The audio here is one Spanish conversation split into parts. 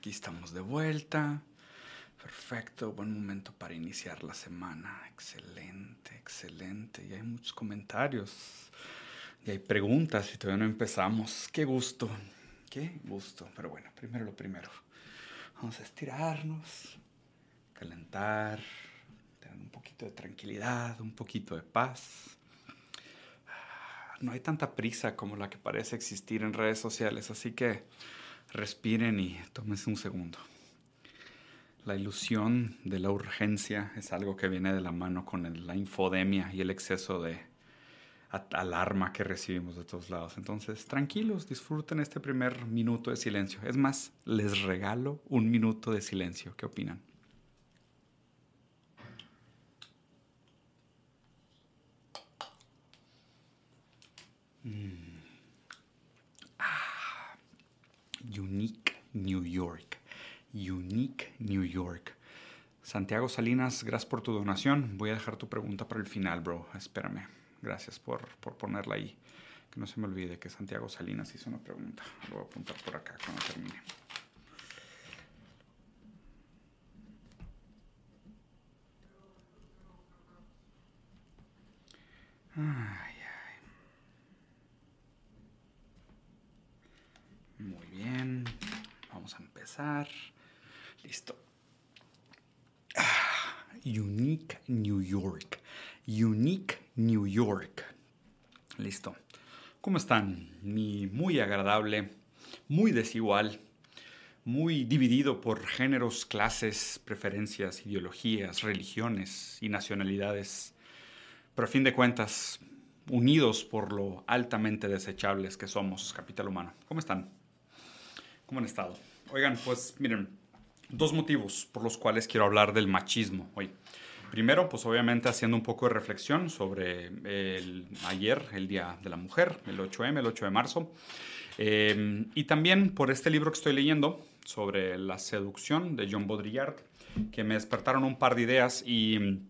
aquí estamos de vuelta. Perfecto, buen momento para iniciar la semana. Excelente, excelente. Y hay muchos comentarios. Y hay preguntas y todavía no empezamos. Qué gusto, qué gusto. Pero bueno, primero lo primero. Vamos a estirarnos, calentar, tener un poquito de tranquilidad, un poquito de paz. No hay tanta prisa como la que parece existir en redes sociales, así que respiren y tómense un segundo. La ilusión de la urgencia es algo que viene de la mano con la infodemia y el exceso de alarma que recibimos de todos lados. Entonces, tranquilos, disfruten este primer minuto de silencio. Es más, les regalo un minuto de silencio. ¿Qué opinan? Mm. Ah. Unique New York. Unique New York. Santiago Salinas, gracias por tu donación. Voy a dejar tu pregunta para el final, bro. Espérame. Gracias por, por ponerla ahí. Que no se me olvide que Santiago Salinas hizo una pregunta. Lo voy a apuntar por acá cuando termine. Ay, ay. Muy bien. Vamos a Listo. Ah, Unique New York. Unique New York. Listo. ¿Cómo están? Mi muy agradable, muy desigual, muy dividido por géneros, clases, preferencias, ideologías, religiones y nacionalidades, pero a fin de cuentas, unidos por lo altamente desechables que somos, capital humano. ¿Cómo están? ¿Cómo han estado? Oigan, pues miren, dos motivos por los cuales quiero hablar del machismo hoy. Primero, pues obviamente haciendo un poco de reflexión sobre el ayer, el Día de la Mujer, el 8M, el 8 de marzo. Eh, y también por este libro que estoy leyendo sobre la seducción de John Baudrillard, que me despertaron un par de ideas y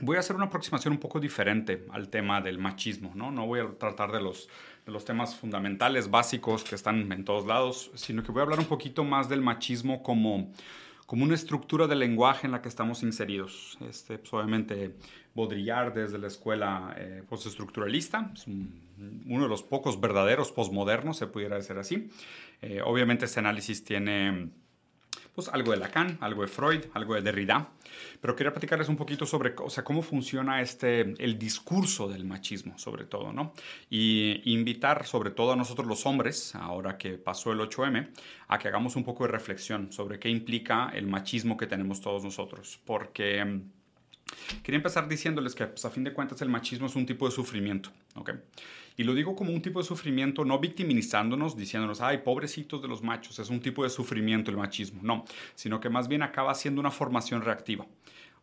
voy a hacer una aproximación un poco diferente al tema del machismo, ¿no? No voy a tratar de los, de los temas fundamentales, básicos que están en todos lados, sino que voy a hablar un poquito más del machismo como como una estructura de lenguaje en la que estamos inseridos. Este, pues, obviamente, Baudrillard desde la escuela eh, postestructuralista, es uno de los pocos verdaderos postmodernos, se pudiera decir así. Eh, obviamente, ese análisis tiene pues algo de Lacan, algo de Freud, algo de Derrida, pero quería platicarles un poquito sobre o sea, cómo funciona este, el discurso del machismo, sobre todo, ¿no? Y invitar sobre todo a nosotros los hombres, ahora que pasó el 8M, a que hagamos un poco de reflexión sobre qué implica el machismo que tenemos todos nosotros, porque mm, Quería empezar diciéndoles que, pues, a fin de cuentas, el machismo es un tipo de sufrimiento, ¿ok? Y lo digo como un tipo de sufrimiento, no victimizándonos, diciéndonos, ay, pobrecitos de los machos, es un tipo de sufrimiento el machismo. No, sino que más bien acaba siendo una formación reactiva.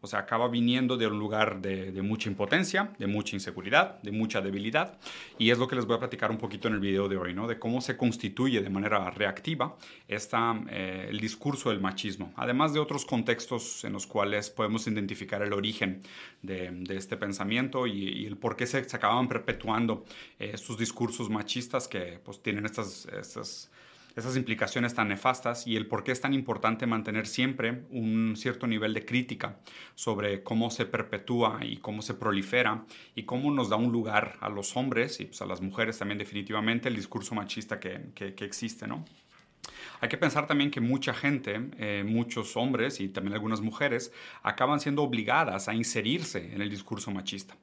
O sea, acaba viniendo de un lugar de, mucha impotencia, de mucha inseguridad, de mucha debilidad. Y es lo que les voy a platicar un poquito en el video de hoy, ¿no? De cómo se constituye de manera reactiva esta, eh, el discurso del machismo. Además de otros contextos en los cuales podemos identificar el origen de, este pensamiento y, el por qué se, acaban perpetuando eh, estos discursos machistas que pues tienen estas esas implicaciones tan nefastas y el por qué es tan importante mantener siempre un cierto nivel de crítica sobre cómo se perpetúa y cómo se prolifera y cómo nos da un lugar a los hombres y pues, a las mujeres también definitivamente el discurso machista que, que, existe, ¿no? Hay que pensar también que mucha gente, eh, muchos hombres y también algunas mujeres, acaban siendo obligadas a inserirse en el discurso machista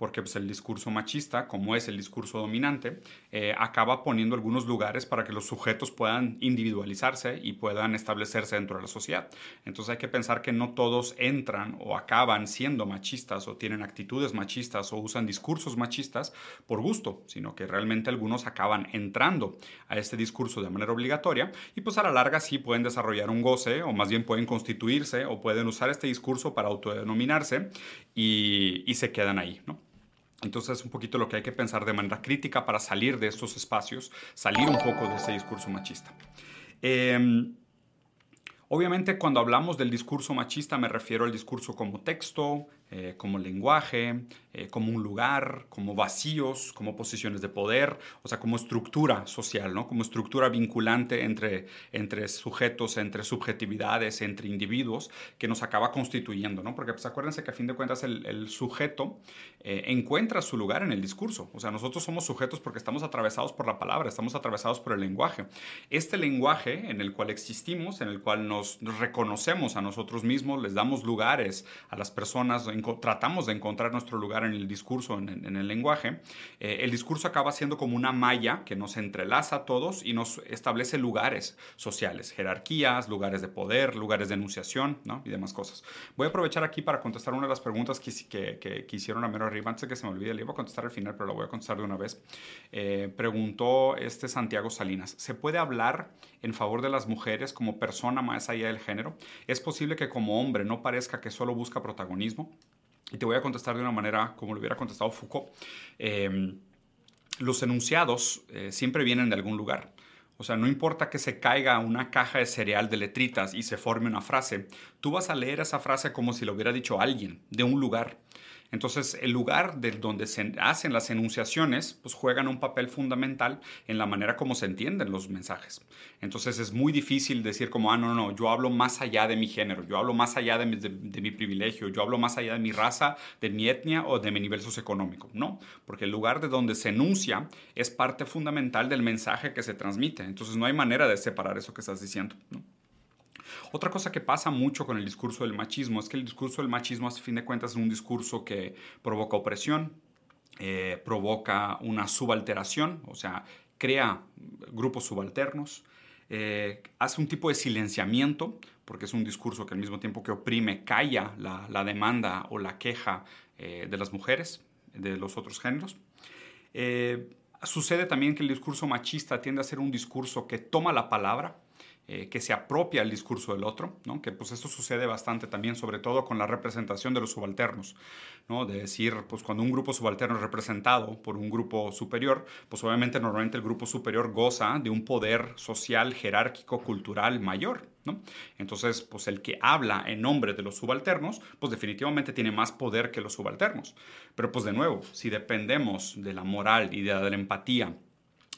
porque pues, el discurso machista, como es el discurso dominante, eh, acaba poniendo algunos lugares para que los sujetos puedan individualizarse y puedan establecerse dentro de la sociedad. Entonces hay que pensar que no todos entran o acaban siendo machistas o tienen actitudes machistas o usan discursos machistas por gusto, sino que realmente algunos acaban entrando a este discurso de manera obligatoria y pues a la larga sí pueden desarrollar un goce o más bien pueden constituirse o pueden usar este discurso para autodenominarse y, y se quedan ahí, ¿no? Entonces es un poquito lo que hay que pensar de manera crítica para salir de estos espacios, salir un poco de ese discurso machista. Em, obviamente cuando hablamos del discurso machista me refiero al discurso como texto, eh, como lenguaje, eh, como un lugar, como vacíos, como posiciones de poder, o sea, como estructura social, ¿no? Como estructura vinculante entre, entre sujetos, entre subjetividades, entre individuos, que nos acaba constituyendo, ¿no? Porque pues acuérdense que a fin de cuentas el, sujeto eh, encuentra su lugar en el discurso, o sea, nosotros somos sujetos porque estamos atravesados por la palabra, estamos atravesados por el lenguaje. Este lenguaje en el cual existimos, en el cual nos, reconocemos a nosotros mismos, les damos lugares a las personas, tratamos de encontrar nuestro lugar en el discurso, en, el lenguaje, eh, el discurso acaba siendo como una malla que nos entrelaza a todos y nos establece lugares sociales, jerarquías, lugares de poder, lugares de enunciación ¿no? y demás cosas. Voy a aprovechar aquí para contestar una de las preguntas que, que, que, hicieron a mero arriba, antes de que se me olvide, le iba a contestar al final, pero la voy a contestar de una vez. Eh, preguntó este Santiago Salinas, ¿se puede hablar en favor de las mujeres como persona más allá del género? ¿Es posible que como hombre no parezca que solo busca protagonismo? Y te voy a contestar de una manera como lo hubiera contestado Foucault. Em, los enunciados eh, siempre vienen de algún lugar. O sea, no importa que se caiga una caja de cereal de letritas y se forme una frase, tú vas a leer esa frase como si lo hubiera dicho alguien de un lugar. Entonces, el lugar de donde se hacen las enunciaciones, pues juegan un papel fundamental en la manera como se entienden los mensajes. Entonces, es muy difícil decir como, ah, no, no, yo hablo más allá de mi género, yo hablo más allá de mi, privilegio, yo hablo más allá de mi raza, de mi etnia o de mi nivel socioeconómico. No, porque el lugar de donde se enuncia es parte fundamental del mensaje que se transmite. Entonces, no hay manera de separar eso que estás diciendo. Otra cosa que pasa mucho con el discurso del machismo es que el discurso del machismo, a fin de cuentas, es un discurso que provoca opresión, eh, provoca una subalteración, o sea, crea grupos subalternos, eh, hace un tipo de silenciamiento, porque es un discurso que al mismo tiempo que oprime, calla la, demanda o la queja eh, de las mujeres, de los otros géneros. sucede también que el discurso machista tiende a ser un discurso que toma la palabra, eh, que se apropia el discurso del otro, ¿no? que pues esto sucede bastante también, sobre todo con la representación de los subalternos, ¿no? de decir, pues cuando un grupo subalterno es representado por un grupo superior, pues obviamente normalmente el grupo superior goza de un poder social, jerárquico, cultural mayor. Entonces, pues el que habla en nombre de los subalternos, pues definitivamente tiene más poder que los subalternos. Pero pues de nuevo, si dependemos de la moral y de la empatía,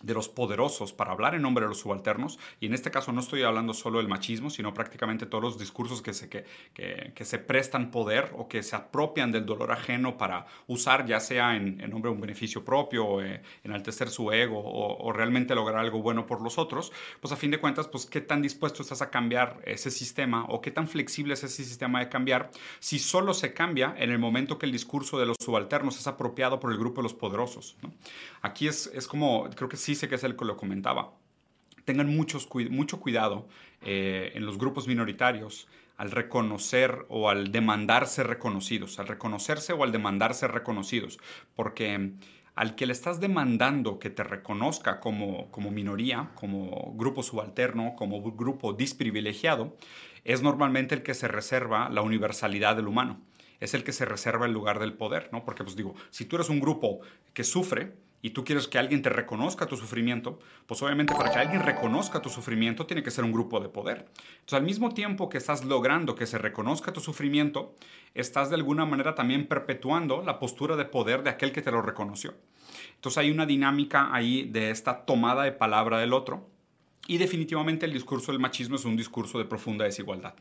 de los poderosos para hablar en nombre de los subalternos, y en este caso no estoy hablando solo del machismo, sino prácticamente todos los discursos que se, que, que, se prestan poder o que se apropian del dolor ajeno para usar, ya sea en, nombre de un beneficio propio, eh, enaltecer su ego o, realmente lograr algo bueno por los otros, pues a fin de cuentas, pues qué tan dispuesto estás a cambiar ese sistema o qué tan flexible es ese sistema de cambiar si solo se cambia en el momento que el discurso de los subalternos es apropiado por el grupo de los poderosos. Aquí es, es como, creo que sí dice que es el que lo comentaba. Tengan muchos, mucho cuidado eh, en los grupos minoritarios al reconocer o al demandar ser reconocidos, al reconocerse o al demandar ser reconocidos, porque al que le estás demandando que te reconozca como, como minoría, como grupo subalterno, como grupo disprivilegiado, es normalmente el que se reserva la universalidad del humano, es el que se reserva el lugar del poder, ¿no? Porque pues digo, si tú eres un grupo que sufre, y tú quieres que alguien te reconozca tu sufrimiento, pues obviamente para que alguien reconozca tu sufrimiento tiene que ser un grupo de poder. Entonces al mismo tiempo que estás logrando que se reconozca tu sufrimiento, estás de alguna manera también perpetuando la postura de poder de aquel que te lo reconoció. Entonces hay una dinámica ahí de esta tomada de palabra del otro. Y definitivamente el discurso del machismo es un discurso de profunda desigualdad.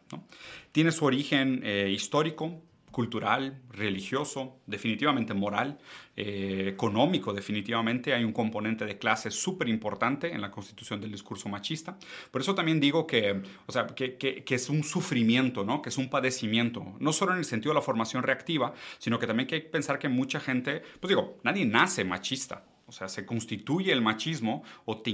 Tiene su origen eh, histórico, cultural, religioso, definitivamente moral, eh, económico, definitivamente. Hay un componente de clase súper importante en la constitución del discurso machista. Por eso también digo que, o sea, que, que, que, es un sufrimiento, ¿no? que es un padecimiento, no solo en el sentido de la formación reactiva, sino que también hay que pensar que mucha gente, pues digo, nadie nace machista. O sea, se constituye el machismo o te,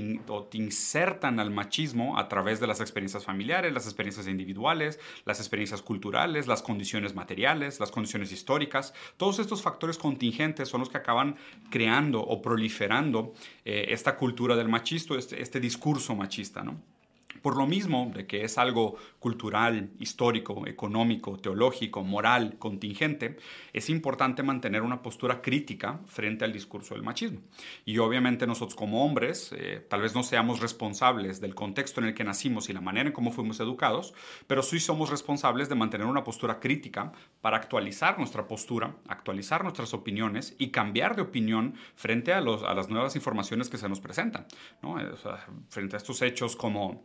insertan al machismo a través de las experiencias familiares, las experiencias individuales, las experiencias culturales, las condiciones materiales, las condiciones históricas. Todos estos factores contingentes son los que acaban creando o proliferando eh, esta cultura del machismo, este, este discurso machista, ¿no? Por lo mismo de que es algo cultural, histórico, económico, teológico, moral, contingente, es importante mantener una postura crítica frente al discurso del machismo. Y obviamente nosotros como hombres, eh, tal vez no seamos responsables del contexto en el que nacimos y la manera en cómo fuimos educados, pero sí somos responsables de mantener una postura crítica para actualizar nuestra postura, actualizar nuestras opiniones y cambiar de opinión frente a, los, a las nuevas informaciones que se nos presentan. ¿no? frente a estos hechos como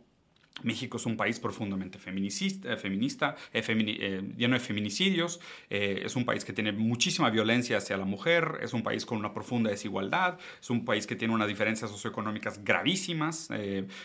México es un país profundamente feminicista, eh, feminista, eh, eh, lleno de feminicidios, es un país que tiene muchísima violencia hacia la mujer, es un país con una profunda desigualdad, es un país que tiene unas diferencias socioeconómicas gravísimas.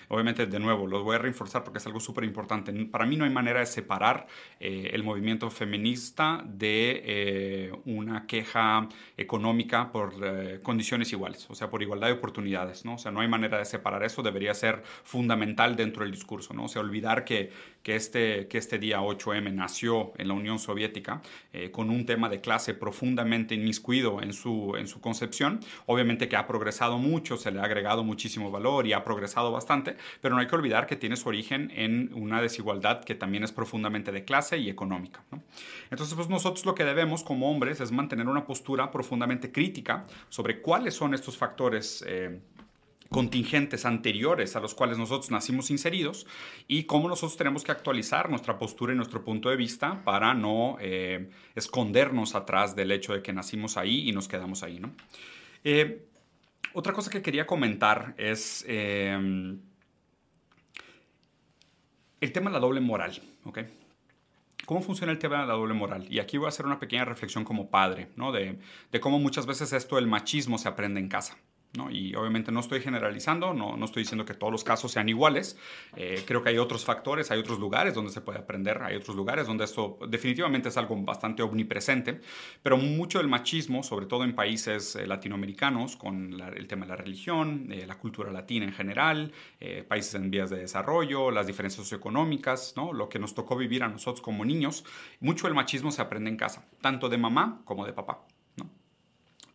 obviamente, de nuevo, los voy a reforzar porque es algo súper importante. Para mí no hay manera de separar el movimiento feminista de una queja económica por condiciones iguales, o sea, por igualdad de oportunidades. ¿no? O sea, no hay manera de separar eso, debería ser fundamental dentro del discurso ¿no? O sea, olvidar que, que, este, que este día 8M nació en la Unión Soviética eh, con un tema de clase profundamente inmiscuido en su, en su concepción. Obviamente que ha progresado mucho, se le ha agregado muchísimo valor y ha progresado bastante, pero no hay que olvidar que tiene su origen en una desigualdad que también es profundamente de clase y económica. Entonces, pues nosotros lo que debemos como hombres es mantener una postura profundamente crítica sobre cuáles son estos factores. Eh, contingentes anteriores a los cuales nosotros nacimos inseridos y cómo nosotros tenemos que actualizar nuestra postura y nuestro punto de vista para no eh, escondernos atrás del hecho de que nacimos ahí y nos quedamos ahí. ¿no? Eh, otra cosa que quería comentar es eh, el tema de la doble moral. ¿Cómo funciona el tema de la doble moral? Y aquí voy a hacer una pequeña reflexión como padre, ¿no? de, de cómo muchas veces esto del machismo se aprende en casa. Y obviamente no estoy generalizando, no, no, estoy diciendo que todos los casos sean iguales. Eh, creo que hay otros factores, hay otros lugares donde se puede aprender, hay otros lugares donde esto definitivamente es algo bastante omnipresente, pero mucho del machismo, sobre todo en países eh, latinoamericanos, con el tema de la religión, eh, la cultura latina en general, países en vías de desarrollo, las diferencias socioeconómicas, ¿no? lo que nos tocó vivir a nosotros como niños, mucho del machismo se aprende en casa, tanto de mamá como de papá.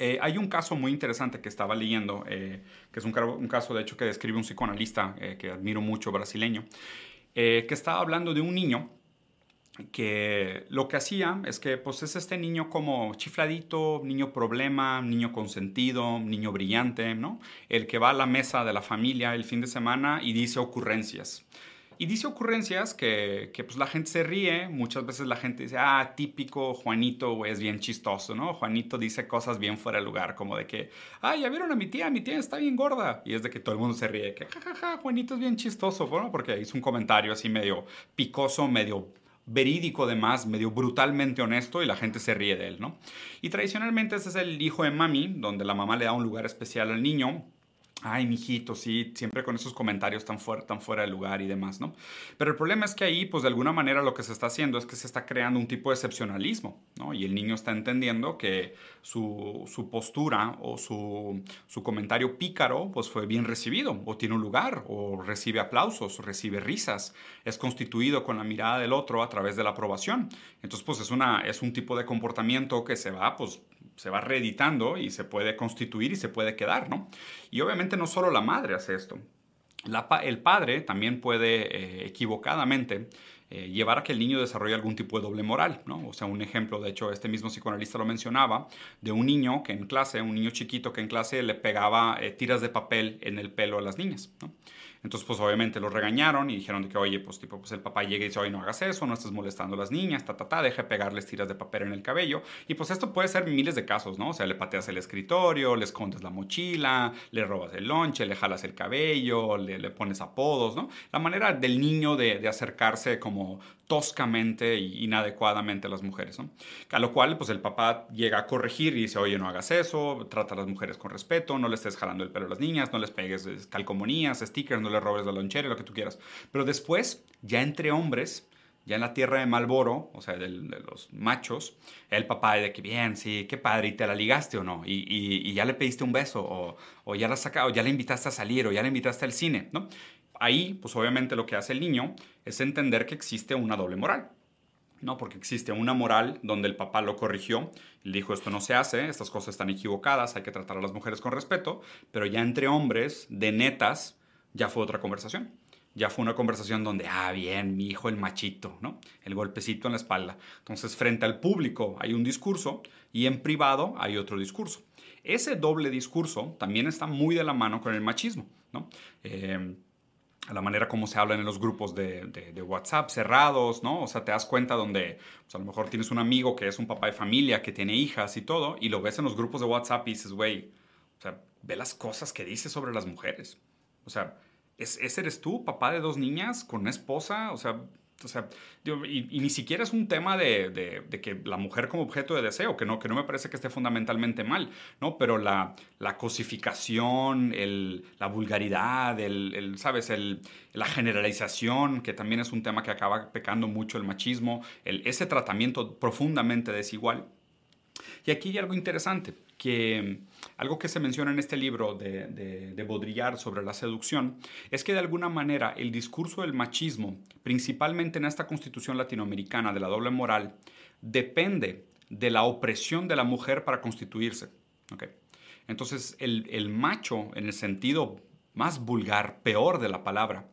Eh, hay un caso muy interesante que estaba leyendo, eh, que es un, caso de hecho que describe un psicoanalista eh, que admiro mucho, brasileño, que estaba hablando de un niño que lo que hacía es que pues es este niño como chifladito, niño problema, niño consentido, niño brillante, ¿no? El que va a la mesa de la familia el fin de semana y dice ocurrencias. Y dice ocurrencias que, que, pues la gente se ríe, muchas veces la gente dice, ah, típico Juanito, es bien chistoso, ¿no? Juanito dice cosas bien fuera de lugar, como de que, ah, ya vieron a mi tía, mi tía está bien gorda. Y es de que todo el mundo se ríe, que Juanito es bien chistoso, bueno, porque hizo un comentario así medio picoso, medio verídico además, medio brutalmente honesto y la gente se ríe de él, ¿no? Y tradicionalmente ese es el hijo de mami, donde la mamá le da un lugar especial al niño ay, mijito, sí, siempre con esos comentarios tan, fuera, tan fuera de lugar y demás, ¿no? Pero el problema es que ahí, pues de alguna manera lo que se está haciendo es que se está creando un tipo de excepcionalismo, ¿no? Y el niño está entendiendo que su, su postura o su, su, comentario pícaro, pues fue bien recibido, o tiene un lugar, o recibe aplausos, recibe risas, es constituido con la mirada del otro a través de la aprobación. Entonces, pues es, una, es un tipo de comportamiento que se va, pues, se va reeditando y se puede constituir y se puede quedar, ¿no? Y obviamente no solo la madre hace esto. el padre también puede eh, equivocadamente eh, llevar a que el niño desarrolle algún tipo de doble moral, ¿no? O sea, un ejemplo, de hecho, este mismo psicoanalista lo mencionaba, de un niño que en clase, un niño chiquito que en clase le pegaba eh, tiras de papel en el pelo a las niñas, ¿no? Entonces, pues obviamente lo regañaron y dijeron que, oye, pues tipo, pues el papá llega y dice, oye, no hagas eso, no estés molestando a las niñas, ta, ta, ta, deje pegarles tiras de papel en el cabello. Y pues esto puede ser miles de casos, ¿no? O sea, le pateas el escritorio, le escondes la mochila, le robas el lonche, le jalas el cabello, le, pones apodos, ¿no? La manera del niño de acercarse como toscamente e inadecuadamente a las mujeres, ¿no? A lo cual, pues el papá llega a corregir y dice, oye, no hagas eso, trata a las mujeres con respeto, no le estés jalando el pelo a las niñas, no les pegues calcomanías, stickers, no le robes la lonchera, lo que tú quieras. Pero después, ya entre hombres, ya en la tierra de Malboro, o sea, de, los machos, el papá de que bien, sí, qué padre, y te la ligaste o no, y, y, ya le pediste un beso, o, o ya la sacado, ya le invitaste a salir, o ya le invitaste al cine, ¿no? Ahí, pues obviamente lo que hace el niño es entender que existe una doble moral. ¿no? Porque existe una moral donde el papá lo corrigió le dijo esto no se hace, estas cosas están equivocadas, hay que tratar a las mujeres con respeto, pero ya entre hombres, de netas, ya fue otra conversación. ya fue una conversación donde, ah, bien, mi hijo el machito, ¿no? El golpecito en la espalda. Entonces, frente al público hay un discurso y en privado hay otro discurso. Ese doble discurso también está muy de la mano con el machismo, ¿no? Eh, a la manera como se hablan en los grupos de, de, WhatsApp cerrados, ¿no? O sea, te das cuenta donde pues, a lo mejor tienes un amigo que es un papá de familia, que tiene hijas y todo, y lo ves en los grupos de WhatsApp y dices, güey, o sea, ve las cosas que dice sobre las mujeres. O sea, ¿ese eres tú, papá de dos niñas, con una esposa? O sea, o sea, y, ni siquiera es un tema de, que la mujer como objeto de deseo, que no, que no me parece que esté fundamentalmente mal, ¿no? Pero la, la cosificación, el, la vulgaridad, el, ¿sabes? El, la generalización, que también es un tema que acaba pecando mucho el machismo, ese tratamiento profundamente desigual. Y aquí hay algo interesante que algo que se menciona en este libro de, de, Baudrillard sobre la seducción es que de alguna manera el discurso del machismo, principalmente en esta constitución latinoamericana de la doble moral, depende de la opresión de la mujer para constituirse. Entonces el, el macho, en el sentido más vulgar, peor de la palabra,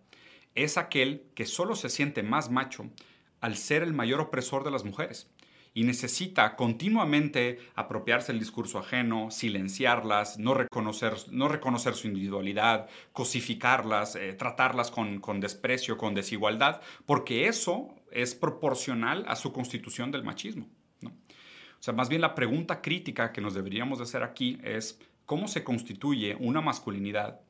es aquel que solo se siente más macho al ser el mayor opresor de las mujeres y necesita continuamente apropiarse el discurso ajeno, silenciarlas, no reconocer, no reconocer su individualidad, cosificarlas, eh, tratarlas con, desprecio, con desigualdad, porque eso es proporcional a su constitución del machismo. O sea, más bien la pregunta crítica que nos deberíamos hacer aquí es cómo se constituye una masculinidad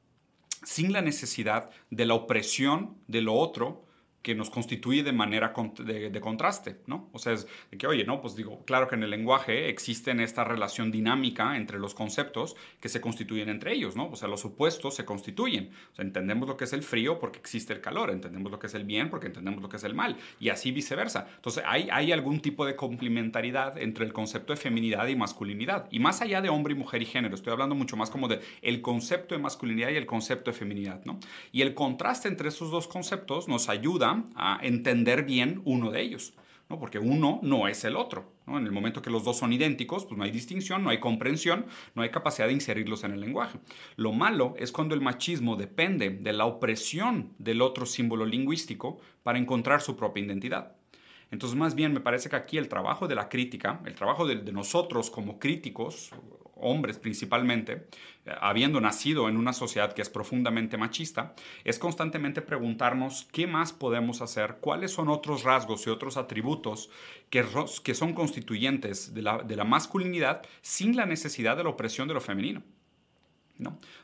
sin la necesidad de la opresión de lo otro que nos constituye de manera de, contraste, ¿no? O sea, es de que, oye, no, pues digo, claro que en el lenguaje existen esta relación dinámica entre los conceptos que se constituyen entre ellos, ¿no? O sea, los opuestos se constituyen. O sea, entendemos lo que es el frío porque existe el calor, entendemos lo que es el bien porque entendemos lo que es el mal, y así viceversa. Entonces, hay, hay algún tipo de complementariedad entre el concepto de feminidad y masculinidad. Y más allá de hombre y mujer y género, estoy hablando mucho más como de el concepto de masculinidad y el concepto de feminidad, ¿no? Y el contraste entre esos dos conceptos nos ayuda a entender bien uno de ellos, ¿no? porque uno no es el otro. En el momento que los dos son idénticos, pues no hay distinción, no hay comprensión, no hay capacidad de inserirlos en el lenguaje. Lo malo es cuando el machismo depende de la opresión del otro símbolo lingüístico para encontrar su propia identidad. Entonces, más bien me parece que aquí el trabajo de la crítica, el trabajo de, de nosotros como críticos hombres principalmente, eh, habiendo nacido en una sociedad que es profundamente machista, es constantemente preguntarnos qué más podemos hacer, cuáles son otros rasgos y otros atributos que, que son constituyentes de la, de la masculinidad sin la necesidad de la opresión de lo femenino.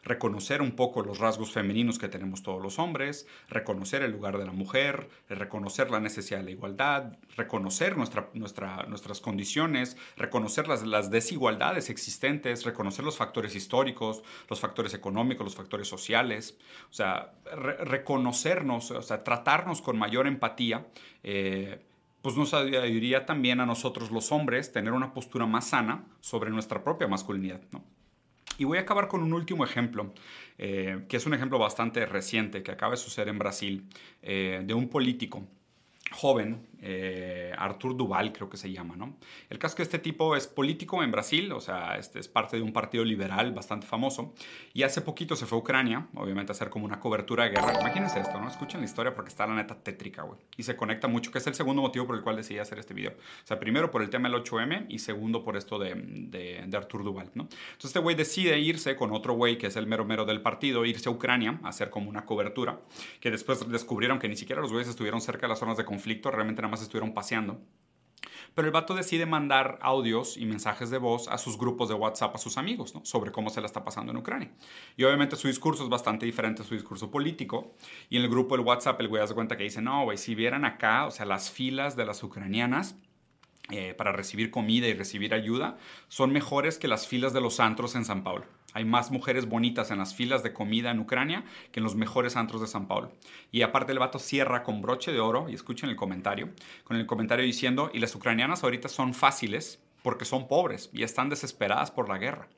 Reconocer un poco los rasgos femeninos que tenemos todos los hombres, reconocer el lugar de la mujer, reconocer la necesidad de la igualdad, reconocer nuestra, nuestras condiciones, reconocer las, las desigualdades existentes, reconocer los factores históricos, los factores económicos, los factores sociales, o sea, reconocernos, o sea, tratarnos con mayor empatía. Eh, pues nos ayudaría también a nosotros los hombres tener una postura más sana sobre nuestra propia masculinidad. ¿no? Y voy a acabar con un último ejemplo, eh, que es un ejemplo bastante reciente que acaba de suceder en Brasil, eh, de un político joven, eh, Artur Duval creo que se llama, ¿no? El caso es que este tipo es político en Brasil, o sea, este es parte de un partido liberal bastante famoso, y hace poquito se fue a Ucrania, obviamente a hacer como una cobertura de guerra. Imagínense esto, ¿no? Escuchen la historia porque está la neta tétrica, güey. Y se conecta mucho, que es el segundo motivo por el cual decidí hacer este video. O sea, primero por el tema del 8M y segundo por esto de, de, de Artur Duval, ¿no? Entonces este güey decide irse con otro güey que es el mero mero del partido, irse a Ucrania a hacer como una cobertura, que después descubrieron que ni siquiera los güeyes estuvieron cerca de las zonas de conflicto, realmente nada más estuvieron paseando. Pero el vato decide mandar audios y mensajes de voz a sus grupos de WhatsApp, a sus amigos, sobre cómo se la está pasando en Ucrania. Y obviamente su discurso es bastante diferente a su discurso político. Y en el grupo del WhatsApp el güey hace cuenta que dice, no, güey, si vieran acá, o sea, las filas de las ucranianas eh, para recibir comida y recibir ayuda son mejores que las filas de los antros en San Paulo. Hay más mujeres bonitas en las filas de comida en Ucrania que en los mejores antros de San Paulo. Y aparte el vato cierra con broche de oro, y escuchen el comentario, con el comentario diciendo, y las ucranianas ahorita son fáciles porque son pobres y están desesperadas por la guerra.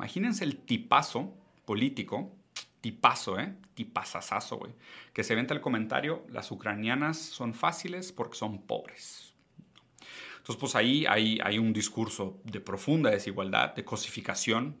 Imagínense el tipazo político, tipazo, ¿eh? Tipazazazo, güey, que se venta el comentario, las ucranianas son fáciles porque son pobres. Entonces, pues ahí hay, un discurso de profunda desigualdad, de cosificación,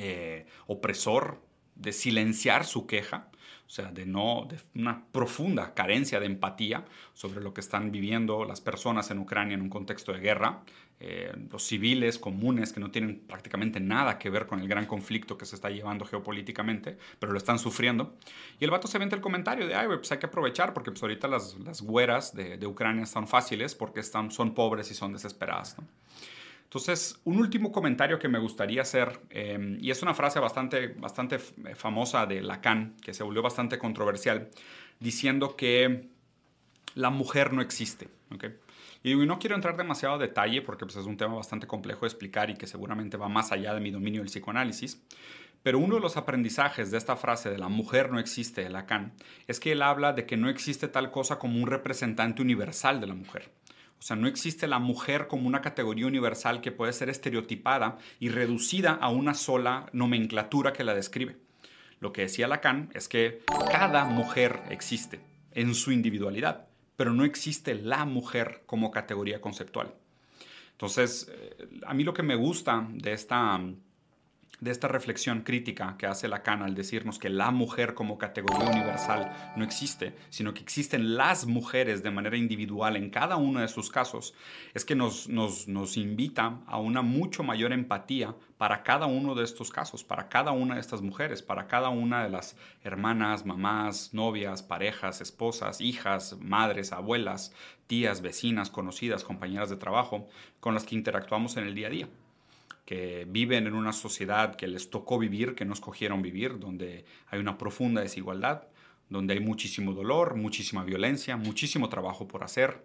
eh, opresor, de silenciar su queja, o sea, de no, de una profunda carencia de empatía sobre lo que están viviendo las personas en Ucrania en un contexto de guerra, eh, los civiles comunes que no tienen prácticamente nada que ver con el gran conflicto que se está llevando geopolíticamente, pero lo están sufriendo. Y el vato se vende el comentario de, ay, pues hay que aprovechar porque pues ahorita las, las güeras de, de, Ucrania están fáciles porque están, son pobres y son desesperadas. Entonces, un último comentario que me gustaría hacer, eh, y es una frase bastante, bastante famosa de Lacan, que se volvió bastante controversial, diciendo que la mujer no existe. ¿okay? Y no quiero entrar demasiado a detalle porque pues, es un tema bastante complejo de explicar y que seguramente va más allá de mi dominio del psicoanálisis. Pero uno de los aprendizajes de esta frase de la mujer no existe de Lacan es que él habla de que no existe tal cosa como un representante universal de la mujer. O sea, no existe la mujer como una categoría universal que puede ser estereotipada y reducida a una sola nomenclatura que la describe. Lo que decía Lacan es que cada mujer existe en su individualidad, pero no existe la mujer como categoría conceptual. Entonces, eh, a mí lo que me gusta de esta de esta reflexión crítica que hace Lacan al decirnos que la mujer como categoría universal no existe, sino que existen las mujeres de manera individual en cada uno de sus casos, es que nos, nos, nos invita a una mucho mayor empatía para cada uno de estos casos, para cada una de estas mujeres, para cada una de las hermanas, mamás, novias, parejas, esposas, hijas, madres, abuelas, tías, vecinas, conocidas, compañeras de trabajo con las que interactuamos en el día a día que viven en una sociedad que les tocó vivir, que no escogieron vivir, donde hay una profunda desigualdad, donde hay muchísimo dolor, muchísima violencia, muchísimo trabajo por hacer,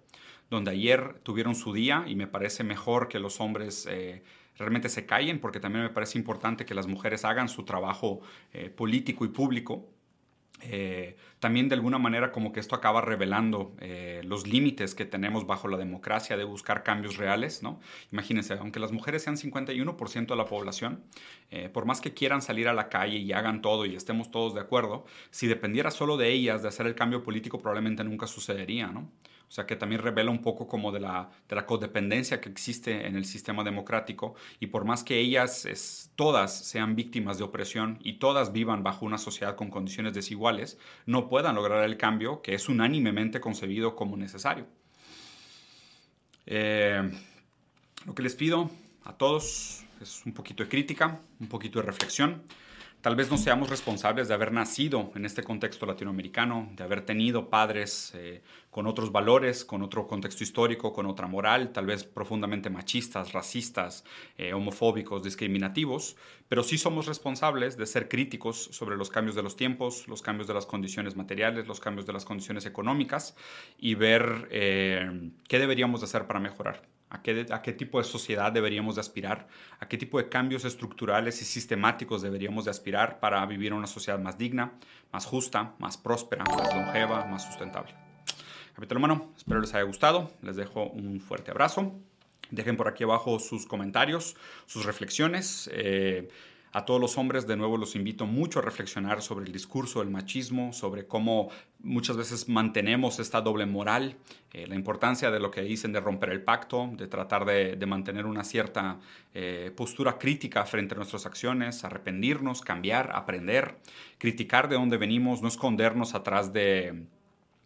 donde ayer tuvieron su día y me parece mejor que los hombres eh, realmente se callen, porque también me parece importante que las mujeres hagan su trabajo eh, político y público eh, también de alguna manera como que esto acaba revelando eh, los límites que tenemos bajo la democracia de buscar cambios reales, ¿no? Imagínense, aunque las mujeres sean 51% de la población, eh, por más que quieran salir a la calle y hagan todo y estemos todos de acuerdo, si dependiera solo de ellas de hacer el cambio político probablemente nunca sucedería, ¿no? O sea, que también revela un poco como de la, de la codependencia que existe en el sistema democrático y por más que ellas es, todas sean víctimas de opresión y todas vivan bajo una sociedad con condiciones desiguales, no puedan lograr el cambio que es unánimemente concebido como necesario. Eh, lo que les pido a todos es un poquito de crítica, un poquito de reflexión. Tal vez no seamos responsables de haber nacido en este contexto latinoamericano, de haber tenido padres eh, con otros valores, con otro contexto histórico, con otra moral, tal vez profundamente machistas, racistas, eh, homofóbicos, discriminativos, pero sí somos responsables de ser críticos sobre los cambios de los tiempos, los cambios de las condiciones materiales, los cambios de las condiciones económicas y ver eh, qué deberíamos hacer para mejorar a qué, tipo de sociedad deberíamos de aspirar, a qué tipo de cambios estructurales y sistemáticos deberíamos de aspirar para vivir una sociedad más digna, más justa, más próspera, más longeva, más sustentable. Capítulo humano, espero les haya gustado, les dejo un fuerte abrazo, dejen por aquí abajo sus comentarios, sus reflexiones. Eh, a todos los hombres, de nuevo, los invito mucho a reflexionar sobre el discurso del machismo, sobre cómo muchas veces mantenemos esta doble moral, eh, la importancia de lo que dicen de romper el pacto, de tratar de, mantener una cierta eh, postura crítica frente a nuestras acciones, arrepentirnos, cambiar, aprender, criticar de dónde venimos, no escondernos atrás de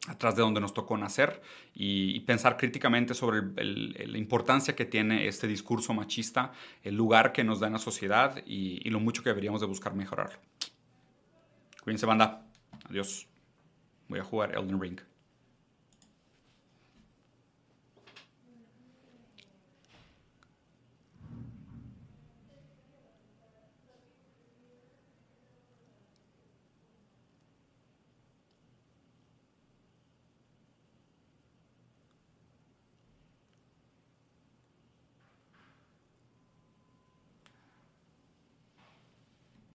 atrás de donde nos tocó nacer y, pensar críticamente sobre la importancia que tiene este discurso machista, el lugar que nos da en la sociedad y, y lo mucho que deberíamos de buscar mejorarlo. Cuídense banda. Adiós. Voy a jugar Elden Ring.